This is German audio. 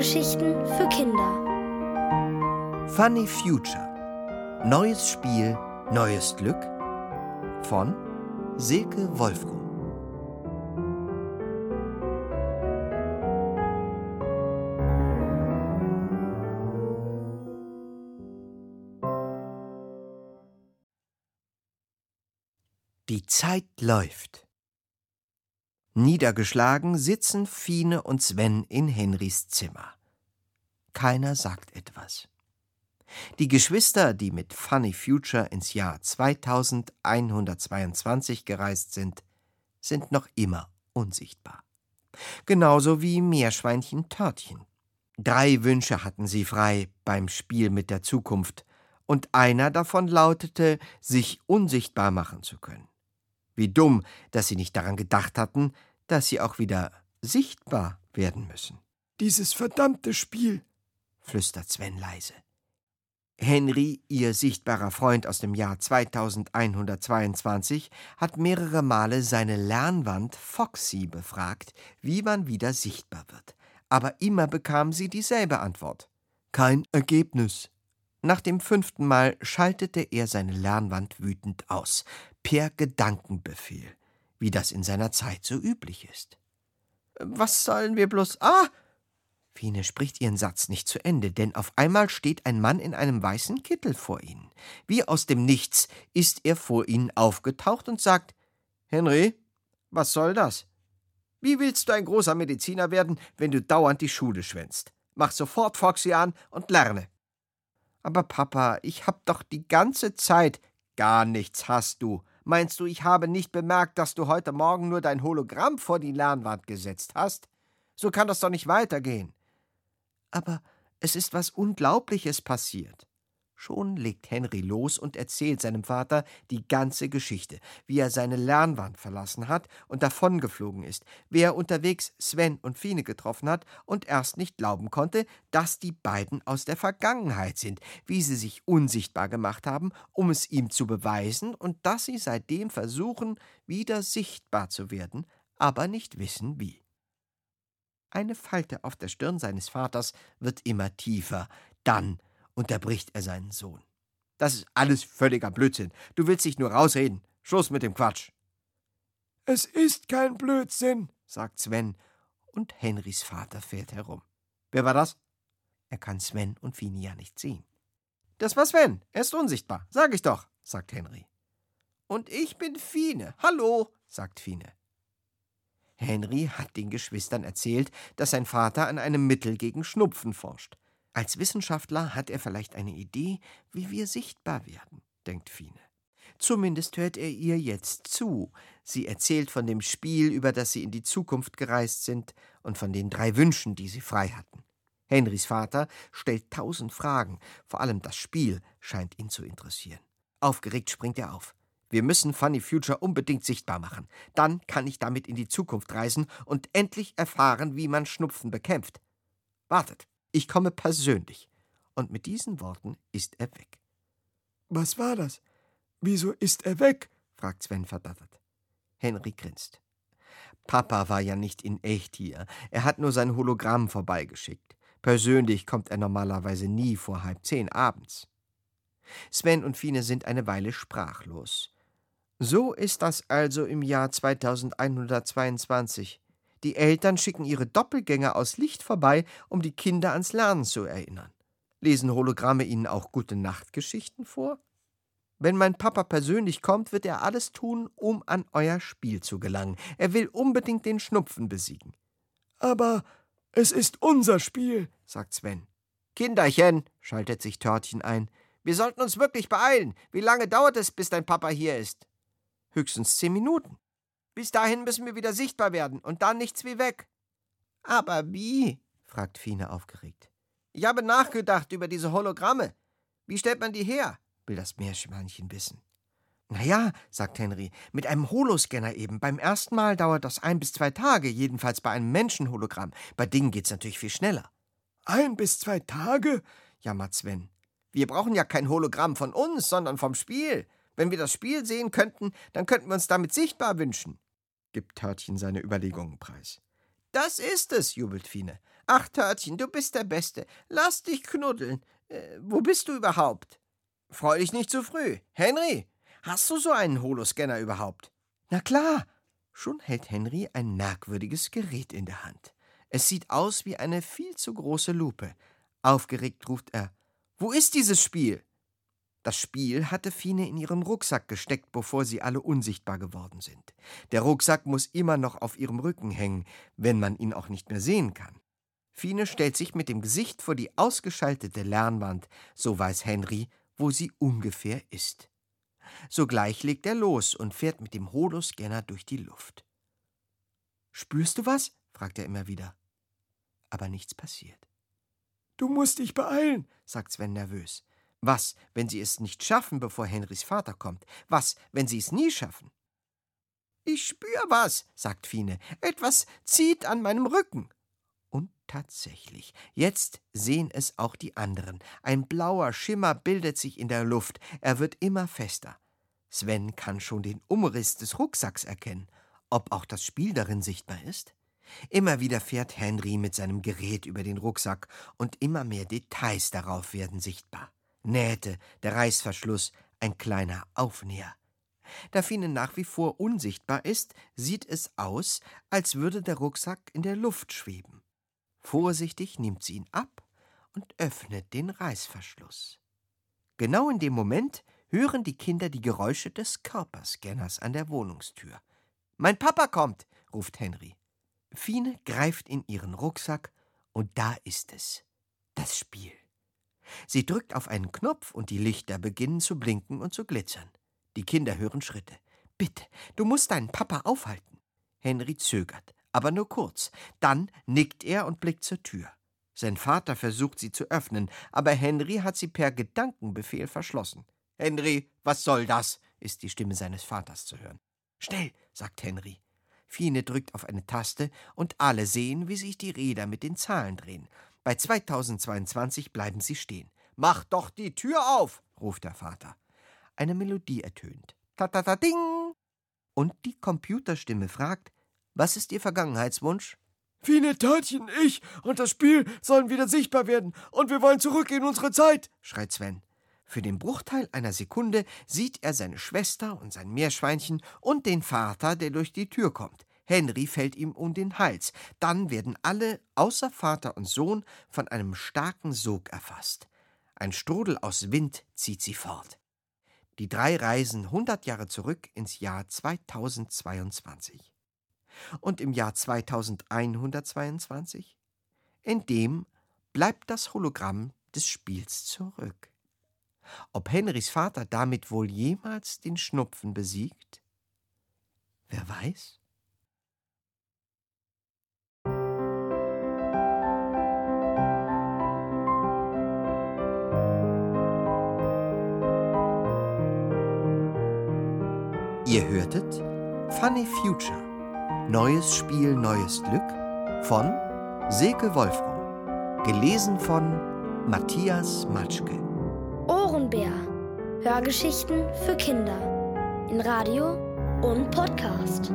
Kindergeschichten für Kinder. Funny Future. Neues Spiel, neues Glück von Silke Wolfrum. Die Zeit läuft. Niedergeschlagen sitzen Fine und Sven in Henrys Zimmer. Keiner sagt etwas. Die Geschwister, die mit Funny Future ins Jahr 2122 gereist sind, sind noch immer unsichtbar. Genauso wie Meerschweinchen Törtchen. Drei Wünsche hatten sie frei beim Spiel mit der Zukunft, und einer davon lautete, sich unsichtbar machen zu können. Wie dumm, dass sie nicht daran gedacht hatten, dass sie auch wieder sichtbar werden müssen. Dieses verdammte Spiel, flüstert Sven leise. Henry, ihr sichtbarer Freund aus dem Jahr 2122, hat mehrere Male seine Lernwand Foxy befragt, wie man wieder sichtbar wird. Aber immer bekam sie dieselbe Antwort. Kein Ergebnis. Nach dem fünften Mal schaltete er seine Lernwand wütend aus, per Gedankenbefehl, wie das in seiner Zeit so üblich ist. Was sollen wir bloß. Ah! Fine spricht ihren Satz nicht zu Ende, denn auf einmal steht ein Mann in einem weißen Kittel vor ihnen. Wie aus dem Nichts ist er vor ihnen aufgetaucht und sagt: Henry, was soll das? Wie willst du ein großer Mediziner werden, wenn du dauernd die Schule schwänzt? Mach sofort Foxy an und lerne. Aber Papa, ich hab doch die ganze Zeit. Gar nichts hast du. Meinst du, ich habe nicht bemerkt, dass du heute Morgen nur dein Hologramm vor die Lernwand gesetzt hast? So kann das doch nicht weitergehen. Aber es ist was Unglaubliches passiert. Schon legt Henry los und erzählt seinem Vater die ganze Geschichte, wie er seine Lernwand verlassen hat und davongeflogen ist, wie er unterwegs Sven und Fine getroffen hat und erst nicht glauben konnte, dass die beiden aus der Vergangenheit sind, wie sie sich unsichtbar gemacht haben, um es ihm zu beweisen und dass sie seitdem versuchen, wieder sichtbar zu werden, aber nicht wissen wie. Eine Falte auf der Stirn seines Vaters wird immer tiefer, dann unterbricht er seinen Sohn. Das ist alles völliger Blödsinn. Du willst dich nur rausreden. Schluss mit dem Quatsch. Es ist kein Blödsinn, sagt Sven, und Henrys Vater fährt herum. Wer war das? Er kann Sven und Fini ja nicht sehen. Das war Sven. Er ist unsichtbar. Sag ich doch, sagt Henry. Und ich bin Fine. Hallo, sagt Fine. Henry hat den Geschwistern erzählt, dass sein Vater an einem Mittel gegen Schnupfen forscht. Als Wissenschaftler hat er vielleicht eine Idee, wie wir sichtbar werden, denkt Fine. Zumindest hört er ihr jetzt zu. Sie erzählt von dem Spiel, über das sie in die Zukunft gereist sind, und von den drei Wünschen, die sie frei hatten. Henrys Vater stellt tausend Fragen, vor allem das Spiel scheint ihn zu interessieren. Aufgeregt springt er auf. Wir müssen Funny Future unbedingt sichtbar machen. Dann kann ich damit in die Zukunft reisen und endlich erfahren, wie man Schnupfen bekämpft. Wartet, ich komme persönlich. Und mit diesen Worten ist er weg. Was war das? Wieso ist er weg? fragt Sven verdattert. Henry grinst. Papa war ja nicht in echt hier. Er hat nur sein Hologramm vorbeigeschickt. Persönlich kommt er normalerweise nie vor halb zehn abends. Sven und Fine sind eine Weile sprachlos. So ist das also im Jahr 2122. Die Eltern schicken ihre Doppelgänger aus Licht vorbei, um die Kinder ans Lernen zu erinnern. Lesen Hologramme ihnen auch gute Nachtgeschichten vor? Wenn mein Papa persönlich kommt, wird er alles tun, um an euer Spiel zu gelangen. Er will unbedingt den Schnupfen besiegen. Aber es ist unser Spiel, sagt Sven. Kinderchen, schaltet sich Törtchen ein, wir sollten uns wirklich beeilen. Wie lange dauert es, bis dein Papa hier ist? Höchstens zehn Minuten. Bis dahin müssen wir wieder sichtbar werden und dann nichts wie weg. Aber wie? fragt Fine aufgeregt. Ich habe nachgedacht über diese Hologramme. Wie stellt man die her? will das Meerschweinchen wissen. Na ja, sagt Henry, mit einem Holoscanner eben. Beim ersten Mal dauert das ein bis zwei Tage, jedenfalls bei einem Menschenhologramm. Bei Dingen geht's natürlich viel schneller. Ein bis zwei Tage? jammert Sven. Wir brauchen ja kein Hologramm von uns, sondern vom Spiel. Wenn wir das Spiel sehen könnten, dann könnten wir uns damit sichtbar wünschen, gibt Törtchen seine Überlegungen preis. Das ist es, jubelt Fine. Ach, Törtchen, du bist der Beste. Lass dich knuddeln. Äh, wo bist du überhaupt? Freu dich nicht zu früh. Henry, hast du so einen Holoscanner überhaupt? Na klar. Schon hält Henry ein merkwürdiges Gerät in der Hand. Es sieht aus wie eine viel zu große Lupe. Aufgeregt ruft er: Wo ist dieses Spiel? Das Spiel hatte Fine in ihren Rucksack gesteckt, bevor sie alle unsichtbar geworden sind. Der Rucksack muss immer noch auf ihrem Rücken hängen, wenn man ihn auch nicht mehr sehen kann. Fine stellt sich mit dem Gesicht vor die ausgeschaltete Lernwand, so weiß Henry, wo sie ungefähr ist. Sogleich legt er los und fährt mit dem Holoscanner durch die Luft. Spürst du was? fragt er immer wieder. Aber nichts passiert. Du musst dich beeilen, sagt Sven nervös. Was, wenn sie es nicht schaffen, bevor Henrys Vater kommt? Was, wenn sie es nie schaffen? Ich spür was, sagt Fine. Etwas zieht an meinem Rücken. Und tatsächlich, jetzt sehen es auch die anderen. Ein blauer Schimmer bildet sich in der Luft. Er wird immer fester. Sven kann schon den Umriss des Rucksacks erkennen. Ob auch das Spiel darin sichtbar ist? Immer wieder fährt Henry mit seinem Gerät über den Rucksack und immer mehr Details darauf werden sichtbar. Nähte, der Reißverschluss, ein kleiner Aufnäher. Da Fine nach wie vor unsichtbar ist, sieht es aus, als würde der Rucksack in der Luft schweben. Vorsichtig nimmt sie ihn ab und öffnet den Reißverschluss. Genau in dem Moment hören die Kinder die Geräusche des Körperscanners an der Wohnungstür. Mein Papa kommt, ruft Henry. Fine greift in ihren Rucksack und da ist es. Das Spiel. Sie drückt auf einen Knopf und die Lichter beginnen zu blinken und zu glitzern. Die Kinder hören Schritte. Bitte, du musst deinen Papa aufhalten. Henry zögert, aber nur kurz. Dann nickt er und blickt zur Tür. Sein Vater versucht sie zu öffnen, aber Henry hat sie per Gedankenbefehl verschlossen. Henry, was soll das? ist die Stimme seines Vaters zu hören. Schnell, sagt Henry. Fine drückt auf eine Taste und alle sehen, wie sich die Räder mit den Zahlen drehen. Bei 2022 bleiben sie stehen. Mach doch die Tür auf, ruft der Vater. Eine Melodie ertönt. Ta-ta-ta-ding! Und die Computerstimme fragt: Was ist Ihr Vergangenheitswunsch? Fine, Törtchen, ich und das Spiel sollen wieder sichtbar werden und wir wollen zurück in unsere Zeit, schreit Sven. Für den Bruchteil einer Sekunde sieht er seine Schwester und sein Meerschweinchen und den Vater, der durch die Tür kommt. Henry fällt ihm um den Hals. Dann werden alle, außer Vater und Sohn, von einem starken Sog erfasst. Ein Strudel aus Wind zieht sie fort. Die drei reisen hundert Jahre zurück ins Jahr 2022. Und im Jahr 2122? In dem bleibt das Hologramm des Spiels zurück. Ob Henrys Vater damit wohl jemals den Schnupfen besiegt? Wer weiß? Ihr hörtet Funny Future. Neues Spiel, neues Glück von Silke Wolfram. Gelesen von Matthias Matschke. Ohrenbär. Hörgeschichten für Kinder. In Radio und Podcast.